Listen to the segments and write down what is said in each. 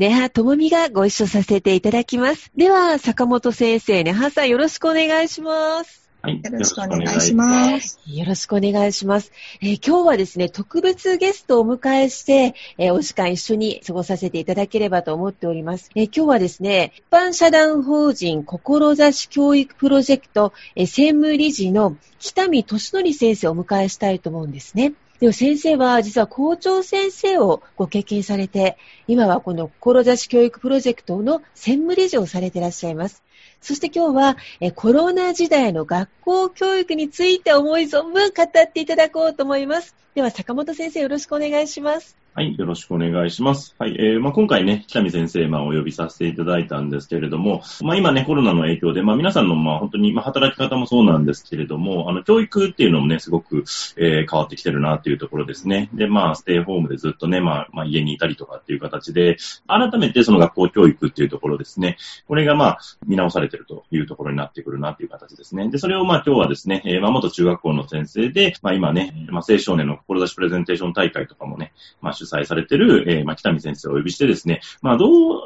ネハともみがご一緒させていただきます。では、坂本先生、ネハさんよろしくお願いします。はい。よろしくお願いします。よろしくお願いします。えー、今日はですね、特別ゲストをお迎えして、えー、お時間一緒に過ごさせていただければと思っております。えー、今日はですね、一般社団法人志教育プロジェクト、え専務理事の北見俊則先生をお迎えしたいと思うんですね。でも先生は実は校長先生をご経験されて、今はこの志教育プロジェクトの専務理事をされていらっしゃいます。そして今日はコロナ時代の学校教育について思い存分語っていただこうと思います。では坂本先生よろしくお願いします。はい、よろしくお願いします。はい、えー、まあ、今回ね、北見先生、まあ、お呼びさせていただいたんですけれども、まあ、今ね、コロナの影響で、まあ、皆さんの、まあ、本当に、まあ、働き方もそうなんですけれども、あの、教育っていうのもね、すごく、えー、変わってきてるなっていうところですね。で、まあ、ステイホームでずっとね、まあ、まあ、家にいたりとかっていう形で、改めてその学校教育っていうところですね、これが、まあ、見直されてるというところになってくるなっていう形ですね。で、それを、まあ、今日はですね、えー、まあ、元中学校の先生で、まあ、今ね、まあ、青少年の志プレゼンテーション大会とかもね、まあ、催されてる、えー、まあ、北見先生をお呼びしてですね、まあ、どう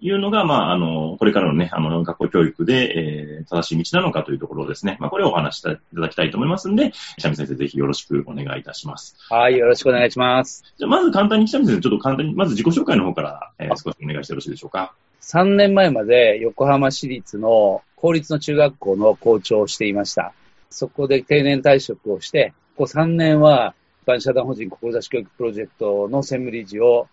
いうのが、まあ、あの、これからのね、あの、学校教育で、えー、正しい道なのかというところですね、まあ、これをお話していただきたいと思いますんで、北見先生、ぜひよろしくお願いいたします。はい、よろしくお願いします。じゃあ、まず簡単に北見先生、ちょっと簡単に、まず自己紹介の方から、えー、少しお願いしてよろしいでしょうか。3年前まで横浜市立の公立の中学校の校長をしていました。そこで定年退職をして、ここ3年は一般社団法人志教育プロジェクトの専務理事を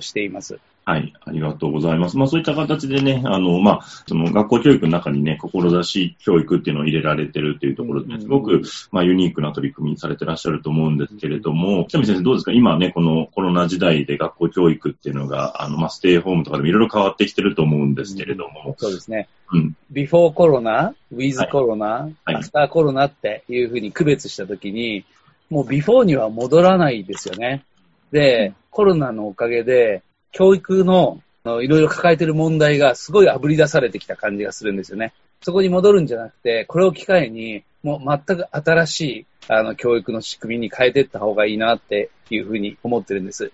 しています。はい、ありがとうございます。まあそういった形でね、あの、まあ、その学校教育の中にね、志教育っていうのを入れられてるっていうところで、ね、すごく、まあユニークな取り組みされてらっしゃると思うんですけれども、北見先生どうですか？今ね、このコロナ時代で学校教育っていうのが、あの、まあステイホームとかでもいろいろ変わってきてると思うんですけれども。そうですね。うん。ビフォーコロナ、ウィズコロナ、アフターコロナっていうふうに区別したときに、もうビフォーには戻らないですよね。で、コロナのおかげで、教育のいろいろ抱えてる問題がすごい炙り出されてきた感じがするんですよね。そこに戻るんじゃなくて、これを機会に、もう全く新しいあの教育の仕組みに変えていった方がいいなっていうふうに思ってるんです。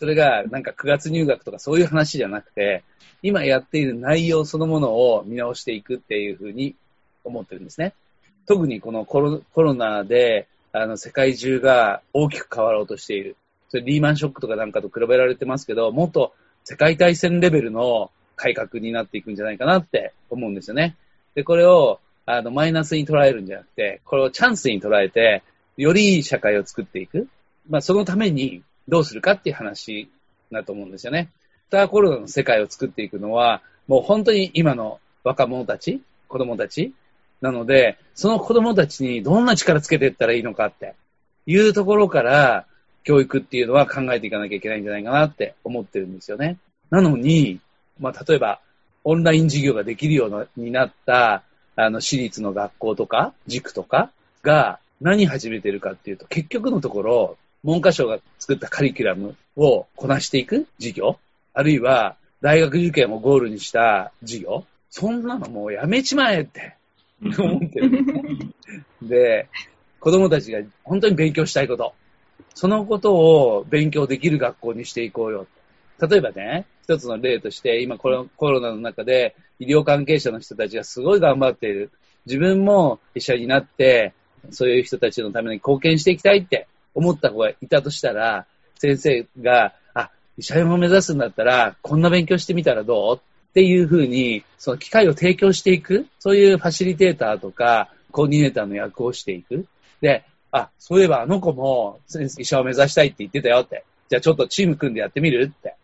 それがなんか9月入学とかそういう話じゃなくて、今やっている内容そのものを見直していくっていうふうに思ってるんですね。特にこのコロコロナであの世界中が大きく変わろうとしている。それリーマンショックとかなんかと比べられてますけど、もっと世界大戦レベルの改革になっていくんじゃないかなって思うんですよね。で、これを、あの、マイナスに捉えるんじゃなくて、これをチャンスに捉えて、よりいい社会を作っていく。まあ、そのためにどうするかっていう話だと思うんですよね。スターコロナの世界を作っていくのは、もう本当に今の若者たち、子供たちなので、その子供たちにどんな力つけていったらいいのかっていうところから、教育っていうのは考えていかなきゃいけないんじゃないかなって思ってるんですよね。なのに、まあ、例えば、オンライン授業ができるようになった、あの、私立の学校とか、塾とかが何始めてるかっていうと、結局のところ、文科省が作ったカリキュラムをこなしていく授業、あるいは大学受験をゴールにした授業、そんなのもうやめちまえって 思ってる。で、子供たちが本当に勉強したいこと、そのことを勉強できる学校にしていこうよ。例えばね、一つの例として、今コロコロナの中で医療関係者の人たちがすごい頑張っている。自分も医者になって、そういう人たちのために貢献していきたいって思った子がいたとしたら、先生が、あ、医者を目指すんだったら、こんな勉強してみたらどう？っていうふうに、その機会を提供していく、そういうファシリテーターとか、コーディネーターの役をしていく。で、あ、そういえばあの子も医者を目指したいって言ってたよって。じゃあちょっとチーム組んでやってみるって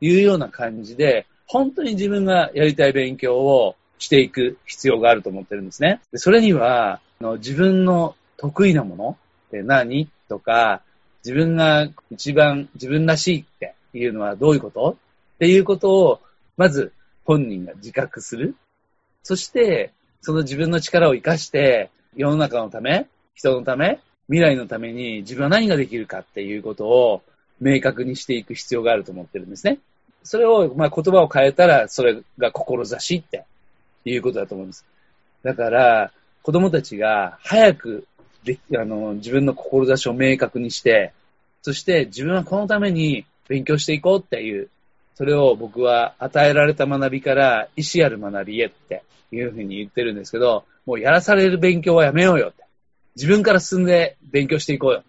いうような感じで、本当に自分がやりたい勉強をしていく必要があると思ってるんですね。でそれには、の自分の得意なものって何とか、自分が一番自分らしいっていうのはどういうこと？っていうことを、まず本人が自覚する。そして、その自分の力を活かして、世の中のため、人のため、未来のために自分は何ができるかっていうことを明確にしていく必要があると思ってるんですね。それを、まあ、言葉を変えたら、それが志っていうことだと思うんです。だから、子供たちが早くであの自分の志を明確にして、そして自分はこのために勉強していこうっていう、それを僕は与えられた学びから意思ある学びへっていうふうに言ってるんですけど、もうやらされる勉強はやめようよって。自分から進んで勉強していこうよ。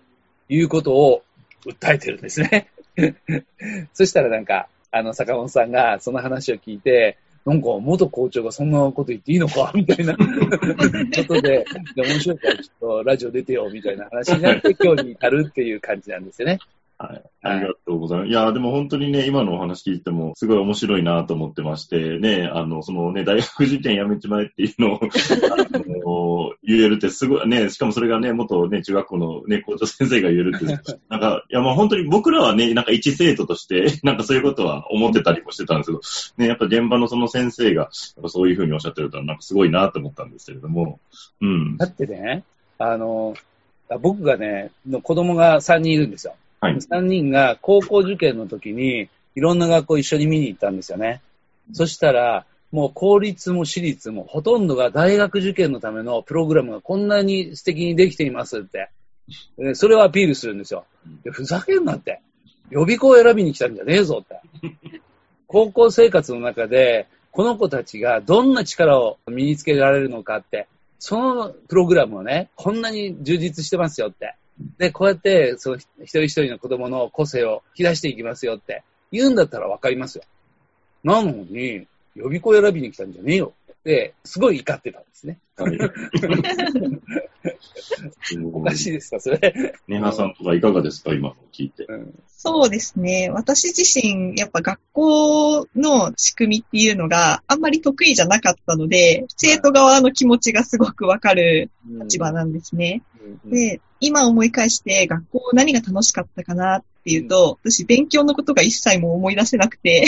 いうことを訴えてるんですね。そしたらなんか、あの、坂本さんがその話を聞いて、なんか元校長がそんなこと言っていいのかみたいな ことで、で面白いからちょっとラジオ出てよみたいな話になって今日に至るっていう感じなんですよね。はい。ありがとうございます。いや、でも本当にね、今のお話聞いても、すごい面白いなと思ってまして、ね、あの、そのね、大学受験やめちまえっていうのを、あの、言えるってすごい、ね、しかもそれがね、元ね、中学校のね、校長先生が言えるって、なんか、いや、まあ本当に僕らはね、なんか一生徒として、なんかそういうことは思ってたりもしてたんですけど、ね、やっぱ現場のその先生が、そういうふうにおっしゃってると、なんかすごいなと思ったんですけれども、うん。だってね、あの、僕がね、の子供が3人いるんですよ。はい、3人が高校受験の時に、いろんな学校一緒に見に行ったんですよね。そしたら、もう公立も私立もほとんどが大学受験のためのプログラムがこんなに素敵にできていますって。それをアピールするんですよ。ふざけんなって。予備校を選びに来たんじゃねえぞって。高校生活の中で、この子たちがどんな力を身につけられるのかって、そのプログラムをね、こんなに充実してますよって。で、こうやって、その一人一人の子供の個性を引き出していきますよって言うんだったらわかりますよ。なのに、予備校選びに来たんじゃねえよ、すごい怒ってたんですね。おかしいですか、それ。ネハさんとかいかがですか、今の聞いて、うん。そうですね。私自身、やっぱ学校の仕組みっていうのがあんまり得意じゃなかったので、生徒側の気持ちがすごくわかる立場なんですね。で、今思い返して学校何が楽しかったかなっていうと、私勉強のことが一切も思い出せなくて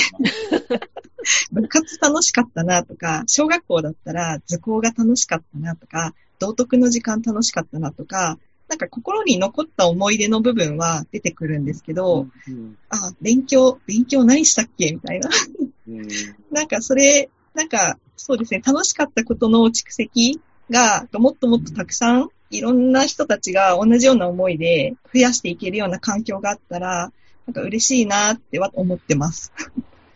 部活楽しかったなとか、小学校だったら図工が楽しかったなとか、道徳の時間楽しかったなとか、なんか心に残った思い出の部分は出てくるんですけど、うんうん、あ、勉強、勉強何したっけみたいな。うん、なんかそれ、なんかそうですね、楽しかったことの蓄積がもっともっとたくさんいろんな人たちが同じような思いで増やしていけるような環境があったら、なんか嬉しいなっては思ってます。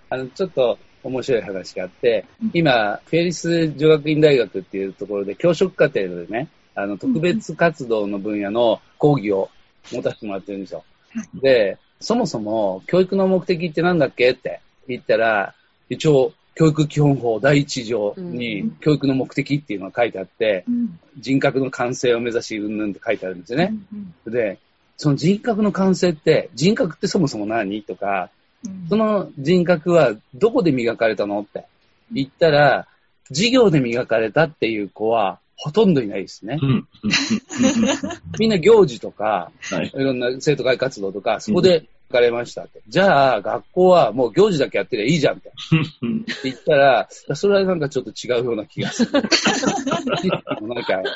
あの、ちょっと面白い話があって、今、フェリス女学院大学っていうところで教職課程でね、あの、特別活動の分野の講義を持たせてもらってるんですよ。で、そもそも教育の目的って何だっけって言ったら、一応、教育基本法第一条に教育の目的っていうのが書いてあって、人格の完成を目指し、うんぬんって書いてあるんですよね。で、その人格の完成って、人格ってそもそも何とか、その人格はどこで磨かれたのって言ったら、授業で磨かれたっていう子はほとんどいないですね。みんな行事とか、はい、いろんな生徒会活動とか、そこで磨かれましたって。じゃあ、学校はもう行事だけやってりゃいいじゃんって。って言ったら、それはなんかちょっと違うような気がする。なんか、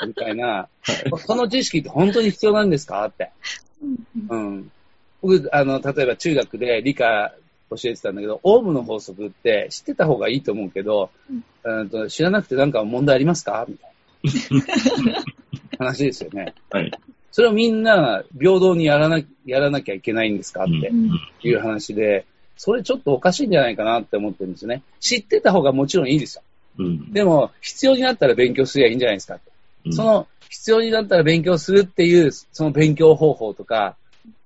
みたいな。その知識って本当に必要なんですかって。うん。僕、あの、例えば中学で理科教えてたんだけど、オウムの法則って知ってた方がいいと思うけど、うん、と知らなくてなんか問題ありますか？みたいな 話ですよね。はい。それをみんな平等にやらなやらなきゃいけないんですかっていう話で、それちょっとおかしいんじゃないかなって思ってるんですよね。知ってた方がもちろんいいですよ。うん、でも、必要になったら勉強すりゃいいんじゃないですか。うん、その、必要になったら勉強するっていう、その勉強方法とか、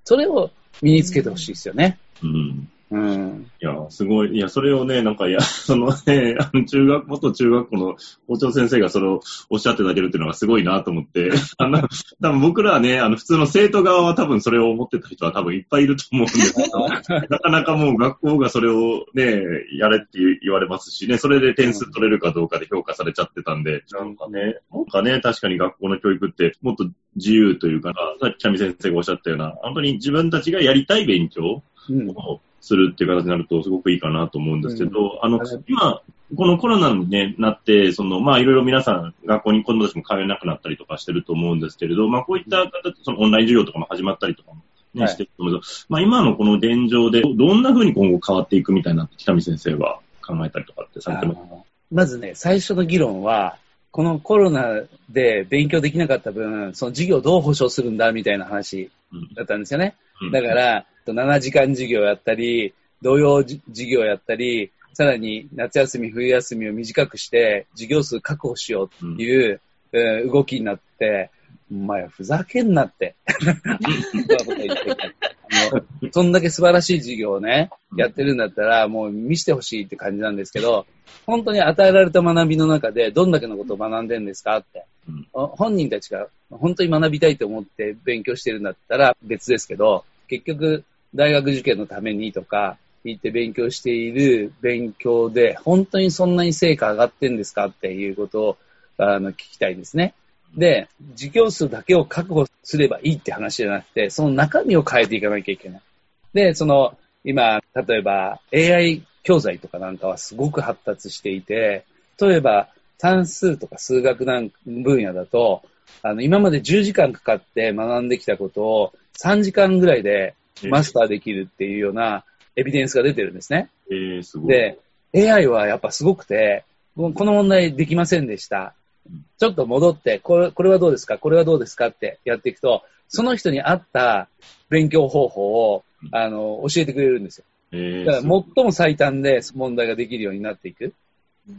それを身につけてほしいですよね。うん。うん。いや、すごい。いや、それをね、なんか、いや、そのね、あの、中学、元中学校の校長先生がそれをおっしゃっていただけるっていうのがすごいなと思って、あの、多分僕らはね、あの、普通の生徒側は多分それを思ってた人は多分いっぱいいると思うんですけど、なかなかもう学校がそれをね、やれって言われますしね、それで点数取れるかどうかで評価されちゃってたんで、なんかね、なんかね、確かに学校の教育ってもっと自由というか、さっきキャミ先生がおっしゃったような、本当に自分たちがやりたい勉強うん。をするっていう形になるとすごくいいかなと思うんですけど、あのはい、今、このコロナに、ね、なって、その、まあ、いろいろ皆さん、学校に子供たちも通えなくなったりとかしてると思うんですけれど、まあ、こういった形、そのオンライン授業とかも始まったりとかも、ね、はいしてると思うんです。けど、まあ、今のこの現状で、どんな風に今後変わっていくみたいな、北見先生は考えたりとかってされてます？あのまずね、最初の議論は、このコロナで勉強できなかった分、その授業をどう保証するんだみたいな話うんだったんですよね。うん。だから、7時間授業やったり、同様じ授業やったり、さらに夏休み、冬休みを短くして、授業数確保しようっていう、えー動きになって、お前ふざけんなって。そんだけ素晴らしい授業をね、やってるんだったら、もう見せてほしいって感じなんですけど、本当に与えられた学びの中で、どんだけのことを学んでるんですかって。本人たちが本当に学びたいと思って勉強してるんだったら別ですけど、結局、大学受験のためにとか、言って勉強している勉強で、本当にそんなに成果上がってんですかっていうことをあの聞きたいんですね。で、授業数だけを確保すればいいって話じゃなくて、その中身を変えていかなきゃいけない。で、その、今、例えば AI 教材とかなんかはすごく発達していて、例えば算数とか数学なん分野だと、あの、今まで10時間かかって学んできたことを3時間ぐらいでマスターできるっていうようなエビデンスが出てるんですね。えー、すごい。で、AI はやっぱすごくて、この問題できませんでした。ちょっと戻って、これこれはどうですか？これはどうですか？ってやっていくと、その人に合った勉強方法を、あの、教えてくれるんですよ。えーだから最も最短で問題ができるようになっていく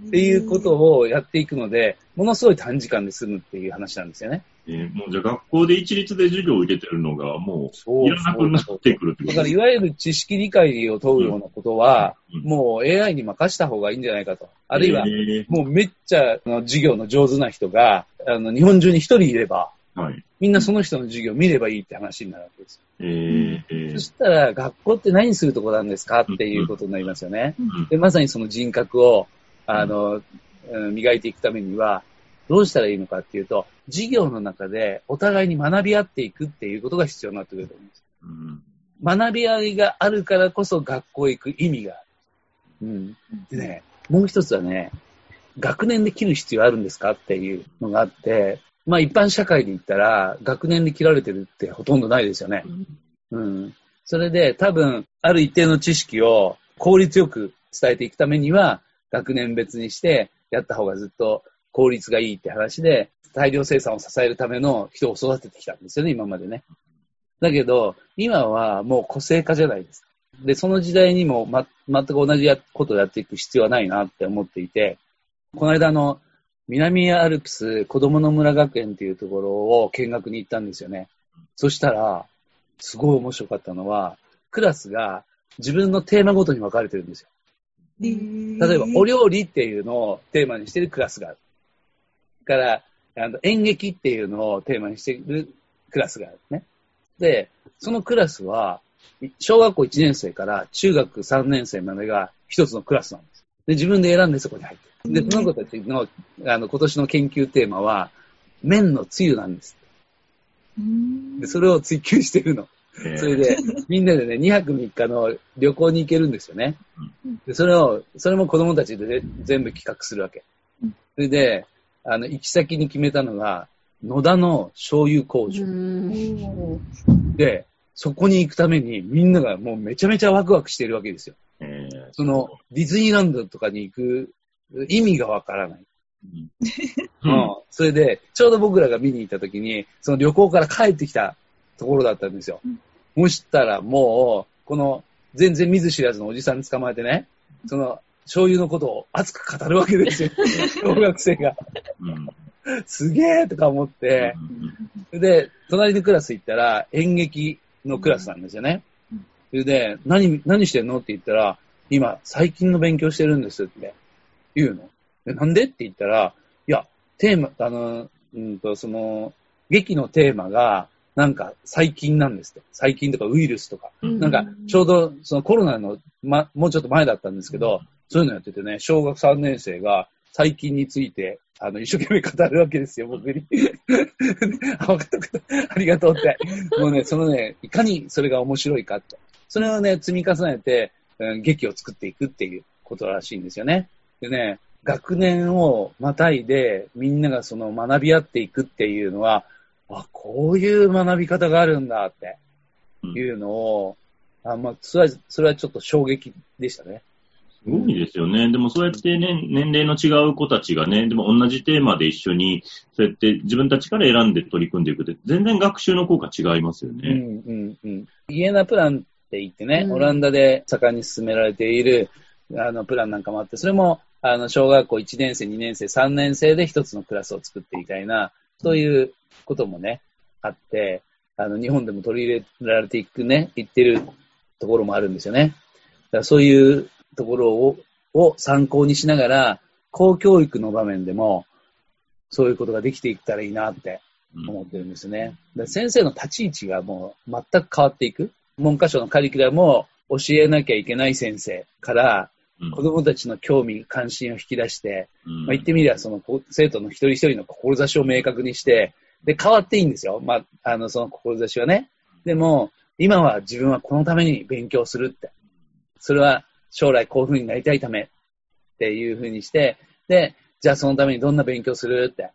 っていうことをやっていくので、ものすごい短時間で済むっていう話なんですよね。えーもうじゃあ学校で一律で授業を受けてるのがもそうういらなくなってくるってことだからいわゆる知識理解を問うようなことは、うんもう AI に任した方がいいんじゃないかと。あるいはえ、ーもうめっちゃ授業の上手な人が、あの日本中に一人いれば、はい。みんなその人の授業を見ればいいって話になるわけですよ。えーえーそしたら、学校って何するとこなんですかっていうことになりますよね。うんで、まさにその人格を、あの、うん磨いていくためには、どうしたらいいのかっていうと、授業の中でお互いに学び合っていくっていうことが必要になってくると思います。うん学び合いがあるからこそ学校へ行く意味がある。うん。でね、もう一つはね、学年で切る必要あるんですかっていうのがあって、まあ一般社会で言ったら、学年で切られてるってほとんどないですよね。うん。それで多分、ある一定の知識を効率よく伝えていくためには、学年別にしてやった方がずっと効率がいいって話で、大量生産を支えるための人を育ててきたんですよね、今までね。だけど、今はもう個性化じゃないですか。で、その時代にも、ま、全く同じやことをやっていく必要はないなって思っていて、この間あの、南アルプス子供の村学園っていうところを見学に行ったんですよね。そしたら、すごい面白かったのは、クラスが自分のテーマごとに分かれてるんですよ。例えば、お料理っていうのをテーマにしてるクラスがある。から、あの演劇っていうのをテーマにしてるクラスがあるね。で、そのクラスは、小学校1年生から中学3年生までが一つのクラスなんです。で、自分で選んでそこに入ってる。で、その子たちの、あの、今年の研究テーマは、麺のつゆなんです。で、それを追求してるの。えーそれで、みんなでね、2泊3日の旅行に行けるんですよね。で、それを、それも子供たちで全部企画するわけ。それで、あの、行き先に決めたのが、野田の醤油工場。で、そこに行くためにみんながもうめちゃめちゃワクワクしてるわけですよ。えーその、ディズニーランドとかに行く意味がわからない。うん うんそれで、ちょうど僕らが見に行った時に、その旅行から帰ってきたところだったんですよ。そしたらもう、この全然見ず知らずのおじさん捕まえてね、その醤油のことを熱く語るわけですよ。小学生が。うんすげーとか思って、で、隣のクラス行ったら演劇のクラスなんですよね。それで、何、何してんのって言ったら、今、最近の勉強してるんですって言うの。でなんでって言ったら、いや、テーマ、あの、うんと、その、劇のテーマが、なんか最近なんですって。最近とかウイルスとか。なんか、ちょうどそのコロナの、ま、もうちょっと前だったんですけど、そういうのやっててね、小学3年生が最近について、あの、一生懸命語るわけですよ、僕に。あ、分かった分かった。ありがとうって。もうね、そのね、いかにそれが面白いかって。それをね、積み重ねて、うん、劇を作っていくっていうことらしいんですよね。でね、学年をまたいで、みんながその学び合っていくっていうのは、あ、こういう学び方があるんだっていうのを、うん、あまあ、それは、それはちょっと衝撃でしたね。すごいですよね。でもそうやってね、年齢の違う子たちがね、でも同じテーマで一緒に、そうやって自分たちから選んで取り組んでいくって、全然学習の効果違いますよね。うんうんうん。イエナプランって言ってね、うん、オランダで盛んに進められている、あの、プランなんかもあって、それも、あの、小学校1年生、2年生、3年生で一つのクラスを作ってみたいな、そういうこともね、あって、あの、日本でも取り入れられていくね、いってるところもあるんですよね。だからそういうところをを参考にしながら、公教育の場面でも、そういうことができていったらいいなって思ってるんですね。うん、先生の立ち位置がもう全く変わっていく。文科省のカリキュラムを教えなきゃいけない先生から、子供たちの興味、関心を引き出して、うん、まあ、言ってみればその生徒の一人一人の志を明確にして、で、変わっていいんですよ。まあ、あの、その志はね。でも、今は自分はこのために勉強するって。それは将来こういう風になりたいためっていう風にして、で、じゃあそのためにどんな勉強するって。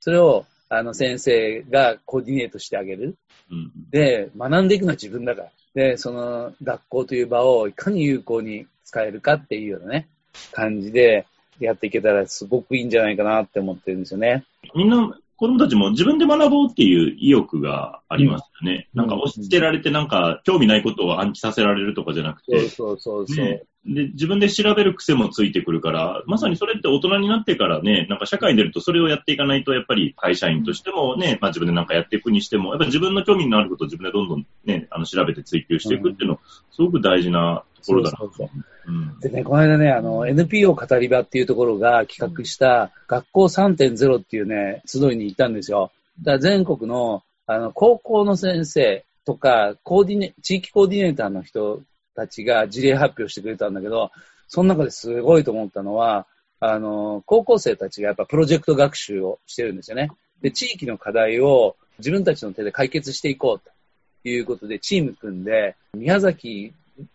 それを、あの、先生がコーディネートしてあげる。うん、で、学んでいくのは自分だから。で、その学校という場をいかに有効に使えるかっていうようなね、感じでやっていけたらすごくいいんじゃないかなって思ってるんですよね。みんな子供たちも自分で学ぼうっていう意欲がありますよね。うん、なんか押し付けられてなんか興味ないことを暗記させられるとかじゃなくて。そうそうそう、ね、で、自分で調べる癖もついてくるから、まさにそれって大人になってからね、なんか社会に出るとそれをやっていかないと、やっぱり会社員としてもね、まあ自分でなんかやっていくにしても、やっぱり自分の興味のあることを自分でどんどんね、あの調べて追求していくっていうの、すごく大事なところだなと。そうそうそうでね、この間ね、あの、NPO 語り場っていうところが企画した学校3.0っていうね、集いに行ったんですよ。だから全国の、あの、高校の先生とか、コーディネ、地域コーディネーターの人たちが事例発表してくれたんだけど、その中ですごいと思ったのは、あの、高校生たちがやっぱプロジェクト学習をしてるんですよね。で、地域の課題を自分たちの手で解決していこうということで、チーム組んで、宮崎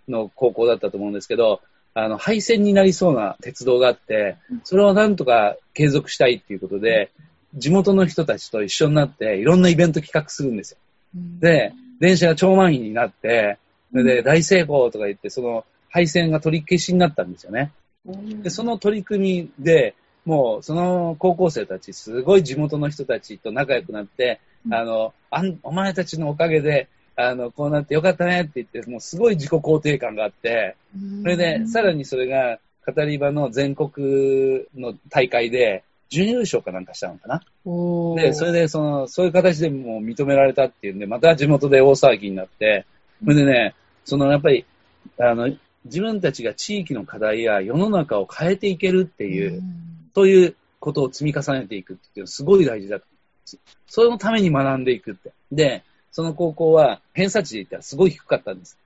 の高校だったと思うんですけど、あの、廃線になりそうな鉄道があって、それをなんとか継続したいっていうことで、地元の人たちと一緒になって、いろんなイベント企画するんですよ。で、電車が超満員になって、で、大成功とか言って、その配線が取り消しになったんですよね。で、その取り組みで、もう、その高校生たち、すごい地元の人たちと仲良くなって、あの、あん、お前たちのおかげで、あの、こうなってよかったねって言って、もうすごい自己肯定感があって、それで、さらにそれが、語り場の全国の大会で、準優勝かなんかしたのかな？で、それで、その、そういう形でもう認められたっていうんで、また地元で大騒ぎになって、それでね、その、やっぱり、あの、自分たちが地域の課題や世の中を変えていけるっていう、そういうことを積み重ねていくっていうのはすごい大事だ。そのために学んでいくって。で、その高校は偏差値で言ったらすごい低かったんです。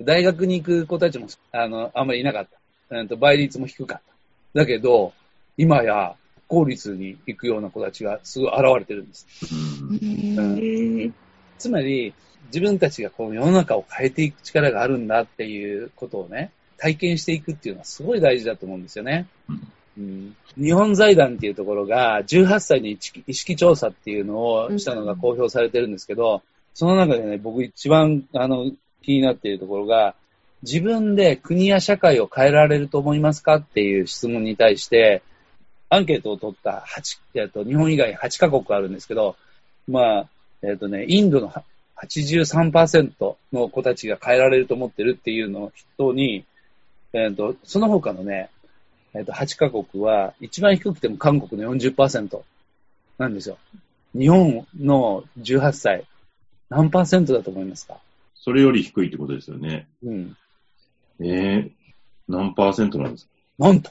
大学に行く子たちも、あの、あんまりいなかった。と倍率も低かった。だけど、今や公立に行くような子たちがすごい現れてるんです。うん、つまり、自分たちがこの世の中を変えていく力があるんだっていうことをね、体験していくっていうのはすごい大事だと思うんですよね。うん、日本財団っていうところが18歳に意識調査っていうのをしたのが公表されてるんですけど、その中でね、僕一番あの気になっているところが、自分で国や社会を変えられると思いますかっていう質問に対して、アンケートを取った8、えっと、日本以外8カ国あるんですけど、まあ、えっとね、インドの83%の子たちが変えられると思ってるっていうのを人に、えっと、その他のね、えっと、8カ国は、一番低くても韓国の40%なんですよ。日本の18歳、何パーセントだと思いますか？それより低いってことですよね。うん。えー、何パーセントなんですか？なんと、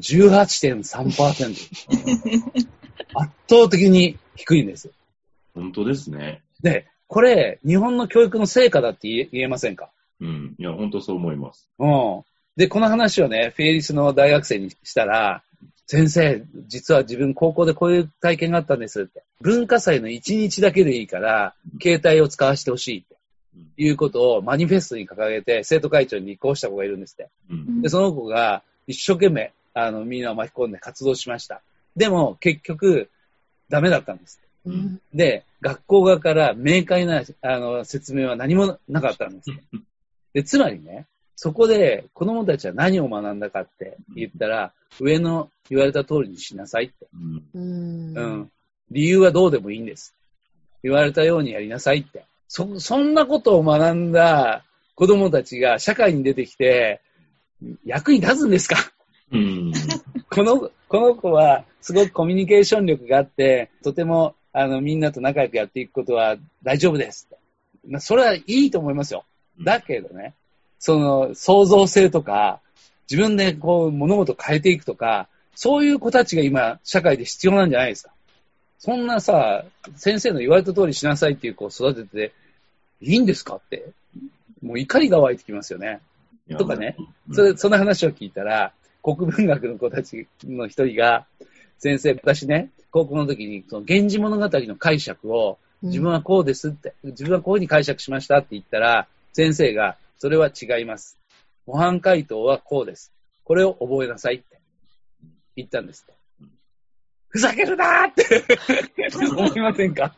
18.3%。圧倒的に低いんです。本当ですね。で、これ、日本の教育の成果だって言え言えませんか？うん。いや、本当そう思います。うん。で、この話をね、フェイリスの大学生にしたら、先生、実は自分高校でこういう体験があったんですって。文化祭の1日だけでいいから、携帯を使わせてほしいって。いうことをマニフェストに掲げて、生徒会長に立候補した子がいるんですって。うん。で、その子が一生懸命、あの、みんなを巻き込んで活動しました。でも、結局、ダメだったんです。うんで、学校側から明快な、あの、説明は何もなかったんです。で、つまりね、そこで子供たちは何を学んだかって言ったら、上の言われた通りにしなさいって。うん。うんうん。理由はどうでもいいんです。言われたようにやりなさいって。そ、そんなことを学んだ子供たちが社会に出てきて、役に立つんですか？うん。この、この子はすごくコミュニケーション力があって、とても、あの、みんなと仲良くやっていくことは大丈夫ですそれはいいと思いますよ。だけどね、その、創造性とか、自分でこう、物事を変えていくとか、そういう子たちが今、社会で必要なんじゃないですか。そんなさ、先生の言われた通りしなさいっていう子を育てて、いいんですかって。もう怒りが湧いてきますよね。とかね。うんそれ、その話を聞いたら、国文学の子たちの一人が、先生、私ね、高校の時に、その、源氏物語の解釈を、自分はこうですって、自分はこういうふうに解釈しましたって言ったら、先生が、それは違います。模範解答はこうです。これを覚えなさいって言ったんですって。ふざけるなーって思いませんか？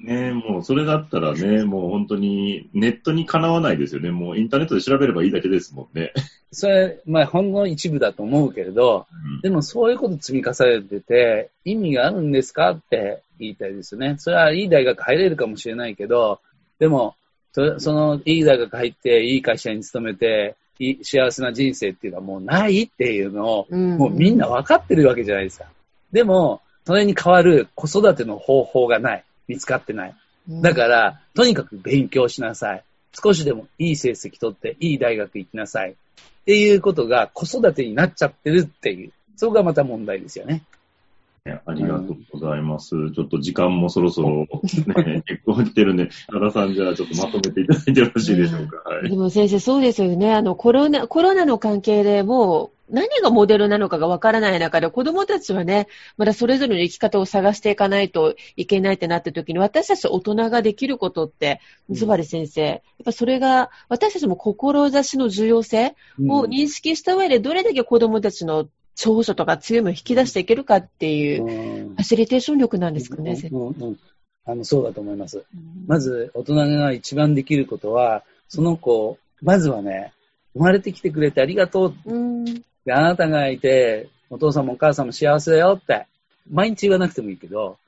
ねもうそれだったらね、もう本当にネットにかなわないですよね。もうインターネットで調べればいいだけですもんね。それ、まあ、ほんの一部だと思うけれど、でもそういうこと積み重ねてて、意味があるんですかって言いたいですよね。それはいい大学入れるかもしれないけど、でも、そそのいい大学入って、いい会社に勤めて、いい幸せな人生っていうのはもうないっていうのを、うんもうみんな分かってるわけじゃないですか。でも、それに代わる子育ての方法がない。見つかってない。だから、とにかく勉強しなさい。少しでもいい成績取って、いい大学行きなさい。っていうことが子育てになっちゃってるっていう。そこがまた問題ですよね。ねありがとうございます。ちょっと時間もそろそろ、ね、結構来てるんで、原田さんじゃあちょっとまとめていただいてよろしいでしょうか。はい。でも先生、そうですよね。あの、コロナ、コロナの関係でもう、何がモデルなのかがわからない中で、子供たちはね、まだそれぞれの生き方を探していかないといけないってなった時に、私たち大人ができることって、ズバリ先生、やっぱそれが、私たちも志の重要性を認識した上で、どれだけ子供たちの長所とか強みを引き出していけるかっていう、うん。ファシリテーション力なんですかね、うん。うん。あのそうだと思います。まず、大人が一番できることは、その子、まずはね、生まれてきてくれてありがとう。うん、であなたがいて、お父さんもお母さんも幸せだよって、毎日言わなくてもいいけど、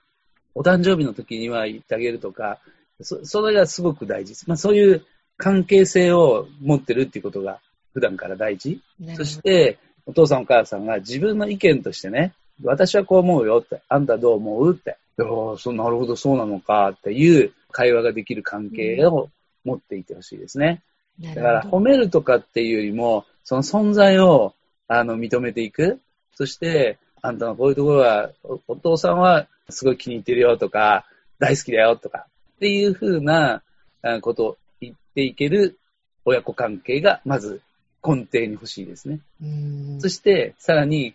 お誕生日の時には言ってあげるとか、そそれがすごく大事です。まあ、そういう関係性を持ってるっていうことが普段から大事。そして、お父さんお母さんが自分の意見としてね、私はこう思うよって、あんたどう思うって、いやーそうなるほどそうなのかっていう会話ができる関係を持っていてほしいですね。だだから褒めるとかっていうよりも、その存在をあの認めていく。そして、あんたのこういうところは、おお父さんはすごい気に入ってるよとか、大好きだよとか、っていうふうなあことを言っていける親子関係がまず根底に欲しいですね。うんそして、さらに、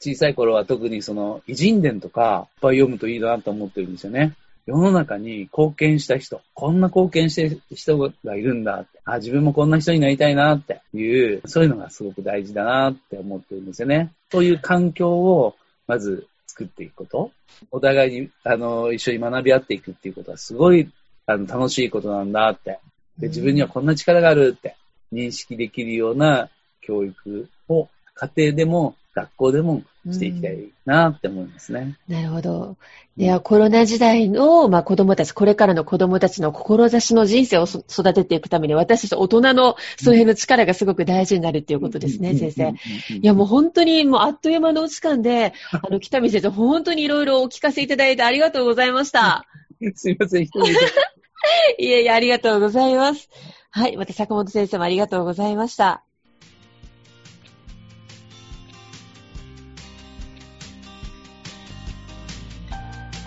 小さい頃は特にその偉人伝とか、いっぱい読むといいなと思ってるんですよね。世の中に貢献した人、こんな貢献してる人がいるんだって、あ、自分もこんな人になりたいなっていう、そういうのがすごく大事だなって思ってるんですよね。そういう環境をまず作っていくこと。お互いに、あの、一緒に学び合っていくっていうことはすごい、あの、楽しいことなんだって。で、自分にはこんな力があるって認識できるような教育を家庭でも学校でもしていきたいなって思いますね。なるほど。いや、コロナ時代の、まあ、子供たち、これからの子供たちの志の人生をそ育てていくために、私たち大人のそういうの力がすごく大事になるっていうことですね、先生。いや、もう本当にもうあっという間のお時間で、あの、北見先生、本当にいろいろお聞かせいただいてありがとうございました。すいません、一人で。いえいえ、ありがとうございます。はい。また坂本先生もありがとうございました。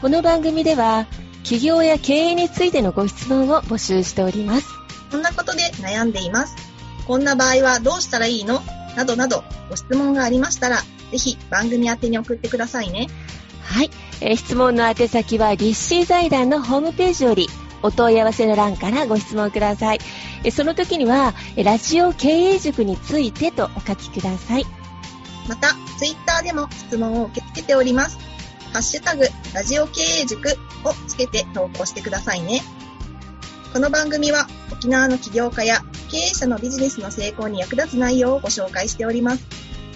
この番組では、企業や経営についてのご質問を募集しております。こんなことで悩んでいます。こんな場合はどうしたらいいの？などなど、ご質問がありましたら、ぜひ番組宛てに送ってくださいね。はい。えー、質問の宛先は、立志財団のホームページより、お問い合わせの欄からご質問ください。その時には、ラジオ経営塾についてとお書きください。また、ツイッターでも質問を受け付けております。ハッシュタグ、ラジオ経営塾をつけて投稿してくださいね。この番組は沖縄の起業家や経営者のビジネスの成功に役立つ内容をご紹介しております。